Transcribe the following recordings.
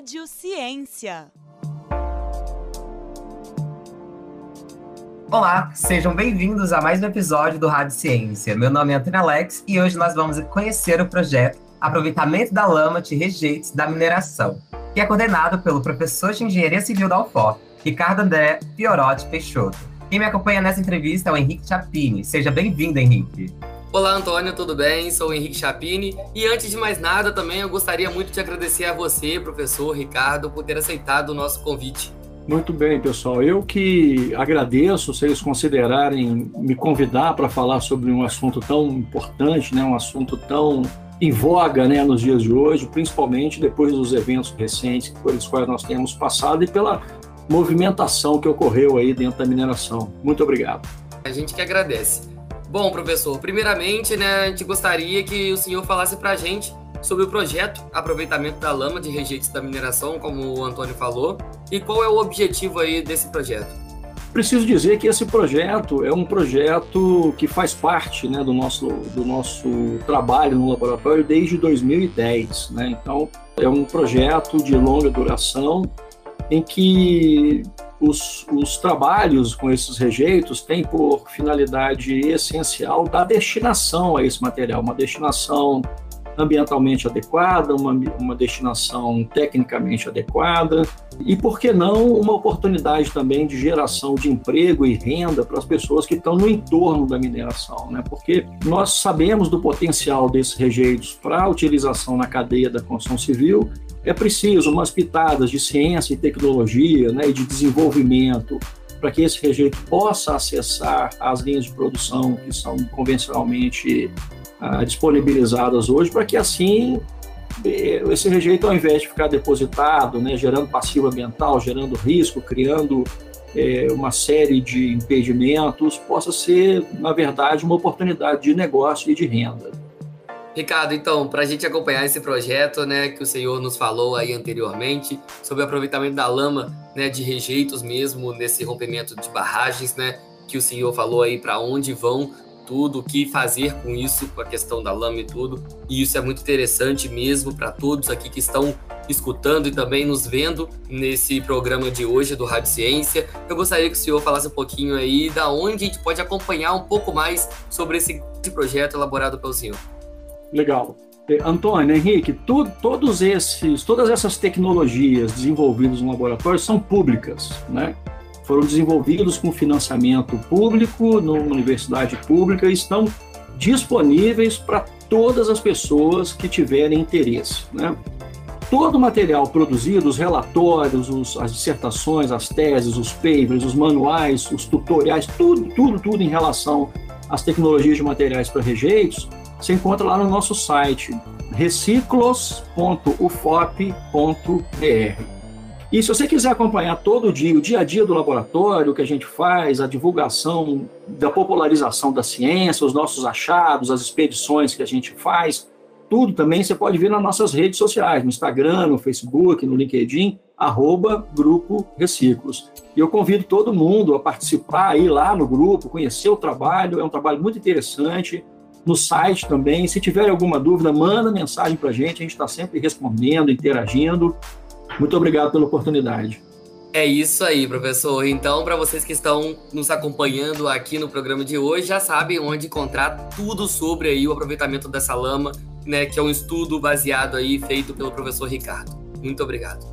Rádio Ciência. Olá, sejam bem-vindos a mais um episódio do Rádio Ciência. Meu nome é Antônio Alex e hoje nós vamos conhecer o projeto Aproveitamento da Lama de Rejeitos da Mineração, que é coordenado pelo professor de Engenharia Civil da UFOR, Ricardo André Fiorotti Peixoto. Quem me acompanha nessa entrevista é o Henrique Chapini. Seja bem-vindo, Henrique. Olá, Antônio, tudo bem? Sou o Henrique Chapini e antes de mais nada, também eu gostaria muito de agradecer a você, professor Ricardo, por ter aceitado o nosso convite. Muito bem, pessoal. Eu que agradeço vocês considerarem me convidar para falar sobre um assunto tão importante, né, um assunto tão em voga né, nos dias de hoje, principalmente depois dos eventos recentes pelos quais nós temos passado e pela movimentação que ocorreu aí dentro da mineração. Muito obrigado. A gente que agradece. Bom, professor, primeiramente, né, a gente gostaria que o senhor falasse para a gente sobre o projeto Aproveitamento da Lama de Rejeitos da Mineração, como o Antônio falou, e qual é o objetivo aí desse projeto. Preciso dizer que esse projeto é um projeto que faz parte né, do, nosso, do nosso trabalho no laboratório desde 2010. Né? Então, é um projeto de longa duração em que os, os, trabalhos com esses rejeitos têm por finalidade essencial dar destinação a esse material, uma destinação ambientalmente adequada, uma, uma destinação tecnicamente adequada e, por que não, uma oportunidade também de geração de emprego e renda para as pessoas que estão no entorno da mineração, né? porque nós sabemos do potencial desses rejeitos para utilização na cadeia da construção civil, é preciso umas pitadas de ciência e tecnologia né, e de desenvolvimento para que esse rejeito possa acessar as linhas de produção que são convencionalmente ah, disponibilizadas hoje, para que assim eh, esse rejeito, ao invés de ficar depositado, né, gerando passivo ambiental, gerando risco, criando é, uma série de impedimentos, possa ser, na verdade, uma oportunidade de negócio e de renda. Ricardo, então, para a gente acompanhar esse projeto, né, que o senhor nos falou aí anteriormente, sobre o aproveitamento da lama, né, de rejeitos mesmo, nesse rompimento de barragens, né, que o senhor falou aí para onde vão tudo, o que fazer com isso, com a questão da lama e tudo. E isso é muito interessante mesmo para todos aqui que estão escutando e também nos vendo nesse programa de hoje do Rádio Ciência. Eu gostaria que o senhor falasse um pouquinho aí da onde a gente pode acompanhar um pouco mais sobre esse projeto elaborado pelo senhor. Legal. É, Antônio, Henrique, tu, todos esses, todas essas tecnologias desenvolvidas no laboratório são públicas, né? foram desenvolvidos com financiamento público, numa universidade pública, e estão disponíveis para todas as pessoas que tiverem interesse. Né? Todo o material produzido, os relatórios, os, as dissertações, as teses, os papers, os manuais, os tutoriais, tudo, tudo, tudo em relação às tecnologias de materiais para rejeitos, se encontra lá no nosso site reciclos.ufop.br. E se você quiser acompanhar todo dia, o dia a dia do laboratório, o que a gente faz, a divulgação da popularização da ciência, os nossos achados, as expedições que a gente faz, tudo também você pode ver nas nossas redes sociais, no Instagram, no Facebook, no LinkedIn, arroba Grupo Reciclos. E eu convido todo mundo a participar aí lá no grupo, conhecer o trabalho, é um trabalho muito interessante, no site também. Se tiver alguma dúvida, manda mensagem para a gente, a gente está sempre respondendo, interagindo. Muito obrigado pela oportunidade. É isso aí, professor. Então, para vocês que estão nos acompanhando aqui no programa de hoje, já sabem onde encontrar tudo sobre aí o aproveitamento dessa lama, né, que é um estudo baseado aí feito pelo professor Ricardo. Muito obrigado.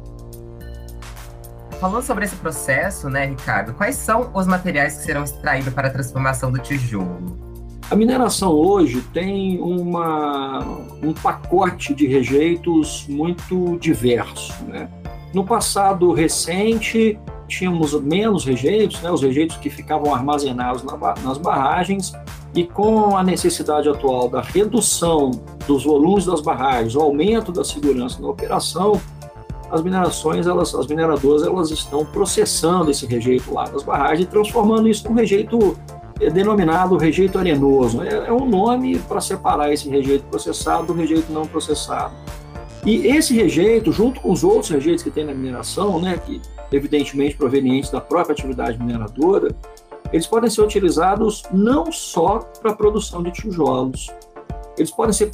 Falando sobre esse processo, né, Ricardo, quais são os materiais que serão extraídos para a transformação do tijolo? A mineração hoje tem uma, um pacote de rejeitos muito diverso. Né? No passado recente, tínhamos menos rejeitos, né? os rejeitos que ficavam armazenados na, nas barragens, e com a necessidade atual da redução dos volumes das barragens, o aumento da segurança na operação, as minerações, elas, as mineradoras, elas estão processando esse rejeito lá das barragens e transformando isso num rejeito é denominado rejeito arenoso. É, é um nome para separar esse rejeito processado do rejeito não processado. E esse rejeito, junto com os outros rejeitos que tem na mineração, né, que evidentemente provenientes da própria atividade mineradora, eles podem ser utilizados não só para a produção de tijolos, eles podem ser,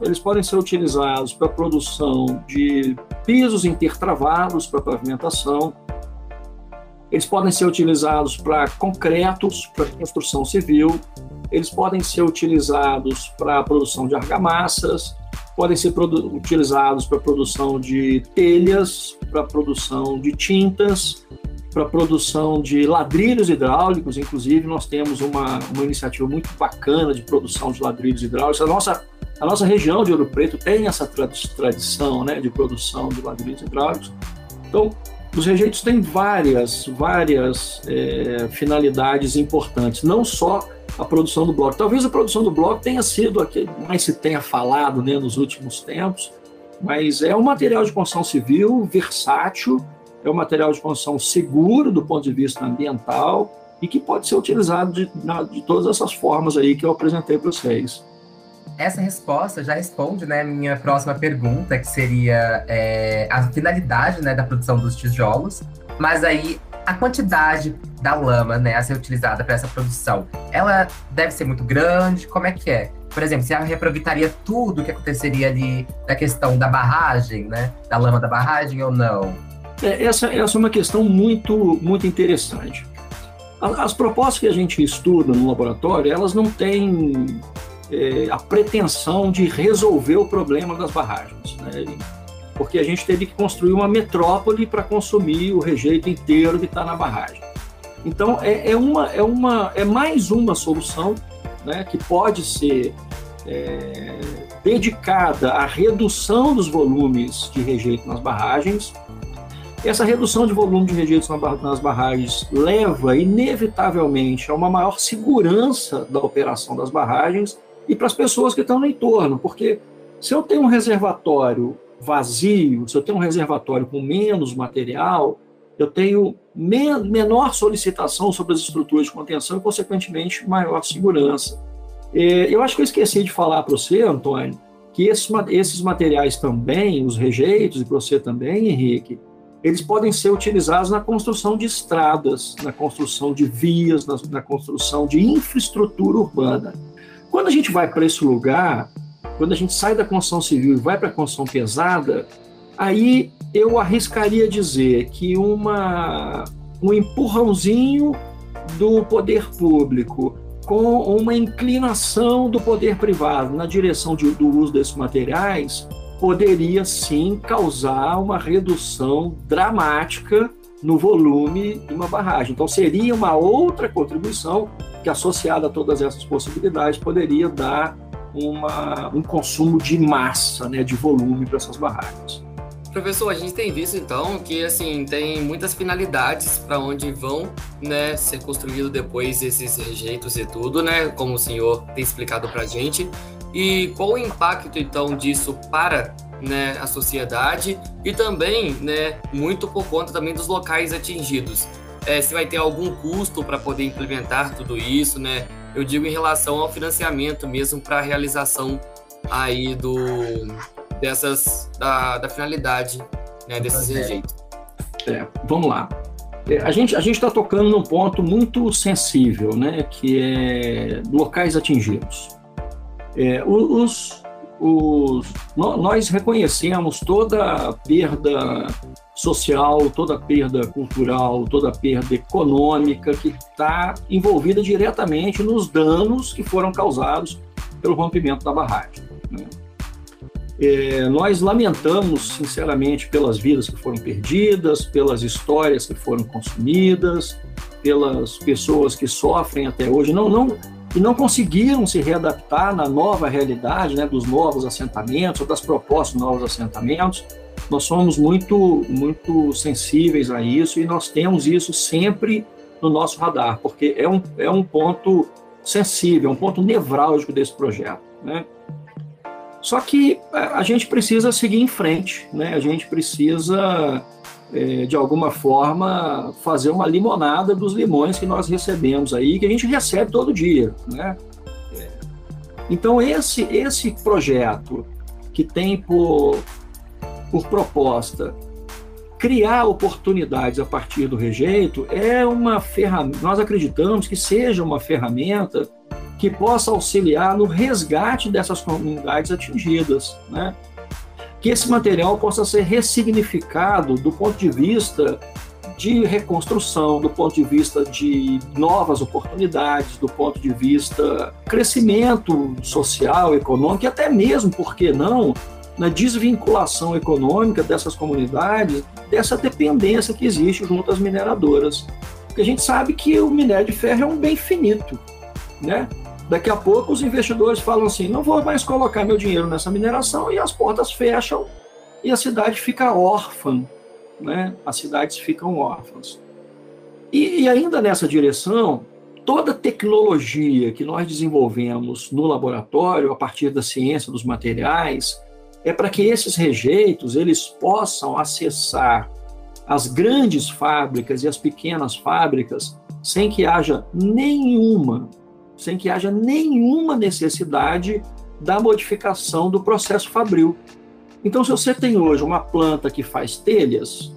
eles podem ser utilizados para a produção de pisos intertravados para pavimentação, eles podem ser utilizados para concretos, para construção civil, eles podem ser utilizados para a produção de argamassas, podem ser utilizados para produção de telhas, para produção de tintas, para produção de ladrilhos hidráulicos. Inclusive, nós temos uma, uma iniciativa muito bacana de produção de ladrilhos hidráulicos. A nossa, a nossa região de Ouro Preto tem essa tradição né, de produção de ladrilhos hidráulicos. Então, os rejeitos têm várias, várias é, finalidades importantes, não só a produção do bloco. Talvez a produção do bloco tenha sido a que mais se tenha falado né, nos últimos tempos, mas é um material de construção civil versátil, é um material de construção seguro do ponto de vista ambiental e que pode ser utilizado de, de todas essas formas aí que eu apresentei para vocês. Essa resposta já responde né, minha próxima pergunta, que seria é, a finalidade né, da produção dos tijolos, mas aí a quantidade da lama né, a ser utilizada para essa produção, ela deve ser muito grande? Como é que é? Por exemplo, se ela reaproveitaria tudo o que aconteceria ali da questão da barragem, né? Da lama da barragem ou não? É, essa, essa é uma questão muito, muito interessante. As propostas que a gente estuda no laboratório, elas não têm é, a pretensão de resolver o problema das barragens. Né? porque a gente teve que construir uma metrópole para consumir o rejeito inteiro que está na barragem. Então é, é, uma, é, uma, é mais uma solução né, que pode ser é, dedicada à redução dos volumes de rejeito nas barragens. Essa redução de volume de rejeitos nas barragens leva inevitavelmente a uma maior segurança da operação das barragens e para as pessoas que estão no entorno, porque se eu tenho um reservatório vazio, se eu tenho um reservatório com menos material, eu tenho menor solicitação sobre as estruturas de contenção e, consequentemente, maior segurança. É, eu acho que eu esqueci de falar para você, Antônio, que esses, esses materiais também, os rejeitos, e para você também, Henrique, eles podem ser utilizados na construção de estradas, na construção de vias, na, na construção de infraestrutura urbana. Quando a gente vai para esse lugar, quando a gente sai da construção civil e vai para a construção pesada, aí eu arriscaria dizer que uma, um empurrãozinho do poder público com uma inclinação do poder privado na direção de, do uso desses materiais poderia sim causar uma redução dramática no volume de uma barragem. Então, seria uma outra contribuição que, associada a todas essas possibilidades, poderia dar uma, um consumo de massa, né, de volume para essas barragens. Professor, a gente tem visto então que assim tem muitas finalidades para onde vão né, ser construídos depois esses rejeitos e tudo, né? Como o senhor tem explicado para a gente. E qual o impacto então disso para né, a sociedade e também, né, muito por conta também dos locais atingidos. É, se vai ter algum custo para poder implementar tudo isso, né? Eu digo em relação ao financiamento mesmo para a realização aí do dessas da, da finalidade né, desses rejeitos. É, vamos lá. É, a gente a gente está tocando num ponto muito sensível, né, que é locais atingidos. É, os, os, nós reconhecemos toda a perda social, toda a perda cultural, toda a perda econômica que está envolvida diretamente nos danos que foram causados pelo rompimento da barragem. Né? É, nós lamentamos sinceramente pelas vidas que foram perdidas, pelas histórias que foram consumidas, pelas pessoas que sofrem até hoje, não, não, e não conseguiram se readaptar na nova realidade né, dos novos assentamentos ou das propostas de novos assentamentos nós somos muito, muito sensíveis a isso e nós temos isso sempre no nosso radar, porque é um, é um ponto sensível, um ponto nevrálgico desse projeto. Né? Só que a gente precisa seguir em frente, né? a gente precisa, é, de alguma forma, fazer uma limonada dos limões que nós recebemos aí, que a gente recebe todo dia. Né? É. Então, esse, esse projeto que tem por por proposta, criar oportunidades a partir do rejeito é uma ferramenta, nós acreditamos que seja uma ferramenta que possa auxiliar no resgate dessas comunidades atingidas, né? Que esse material possa ser ressignificado do ponto de vista de reconstrução, do ponto de vista de novas oportunidades, do ponto de vista crescimento social, econômico e até mesmo, por que não, na desvinculação econômica dessas comunidades, dessa dependência que existe junto às mineradoras. Porque a gente sabe que o minério de ferro é um bem finito, né? Daqui a pouco os investidores falam assim: não vou mais colocar meu dinheiro nessa mineração e as portas fecham e a cidade fica órfã, né? As cidades ficam órfãs. E, e ainda nessa direção, toda tecnologia que nós desenvolvemos no laboratório a partir da ciência dos materiais é para que esses rejeitos eles possam acessar as grandes fábricas e as pequenas fábricas sem que haja nenhuma sem que haja nenhuma necessidade da modificação do processo fabril. Então, se você tem hoje uma planta que faz telhas,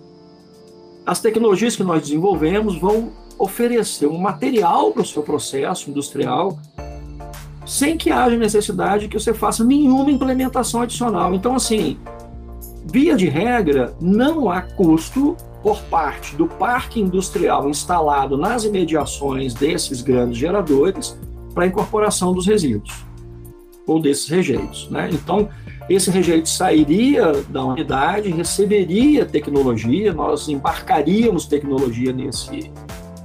as tecnologias que nós desenvolvemos vão oferecer um material para o seu processo industrial sem que haja necessidade que você faça nenhuma implementação adicional. Então, assim, via de regra, não há custo por parte do parque industrial instalado nas imediações desses grandes geradores para a incorporação dos resíduos ou desses rejeitos. Né? Então, esse rejeito sairia da unidade, receberia tecnologia, nós embarcaríamos tecnologia nesse,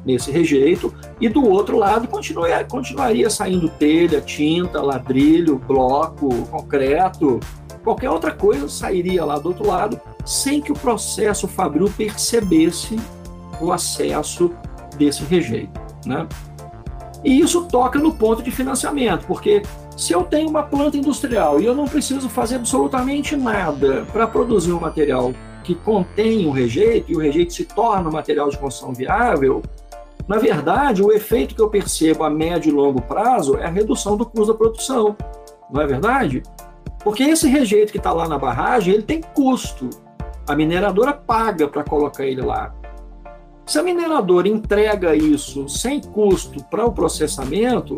nesse rejeito, e do outro lado continuaria, continuaria saindo telha, tinta, ladrilho, bloco, concreto, qualquer outra coisa sairia lá do outro lado, sem que o processo fabril percebesse o acesso desse rejeito. Né? E isso toca no ponto de financiamento, porque se eu tenho uma planta industrial e eu não preciso fazer absolutamente nada para produzir um material que contém o rejeito e o rejeito se torna um material de construção viável, na verdade, o efeito que eu percebo a médio e longo prazo é a redução do custo da produção. Não é verdade? Porque esse rejeito que está lá na barragem, ele tem custo. A mineradora paga para colocar ele lá. Se a mineradora entrega isso sem custo para o processamento,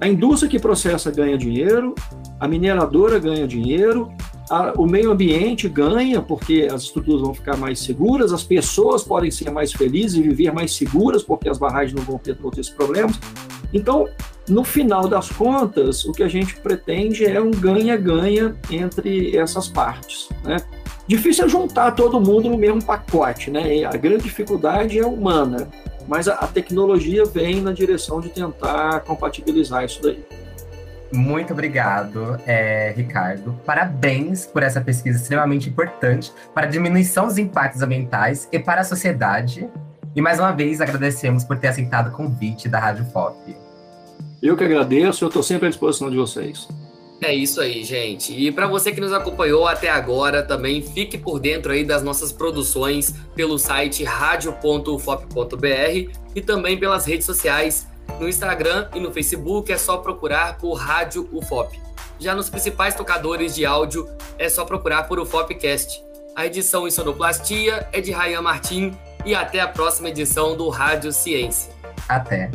a indústria que processa ganha dinheiro, a mineradora ganha dinheiro, a, o meio ambiente ganha, porque as estruturas vão ficar mais seguras, as pessoas podem ser mais felizes e viver mais seguras, porque as barragens não vão ter todos esses problemas. Então, no final das contas, o que a gente pretende é um ganha-ganha entre essas partes. Né? Difícil é juntar todo mundo no mesmo pacote, né? E a grande dificuldade é humana, mas a, a tecnologia vem na direção de tentar compatibilizar isso daí. Muito obrigado, é, Ricardo. Parabéns por essa pesquisa extremamente importante para a diminuição dos impactos ambientais e para a sociedade. E mais uma vez agradecemos por ter aceitado o convite da Rádio FOP. Eu que agradeço, eu estou sempre à disposição de vocês. É isso aí, gente. E para você que nos acompanhou até agora, também fique por dentro aí das nossas produções pelo site radio.ufop.br e também pelas redes sociais no Instagram e no Facebook é só procurar por Rádio UFOP. Já nos principais tocadores de áudio é só procurar por UFOPcast. A edição em sonoplastia é de Rayan Martim e até a próxima edição do Rádio Ciência. Até.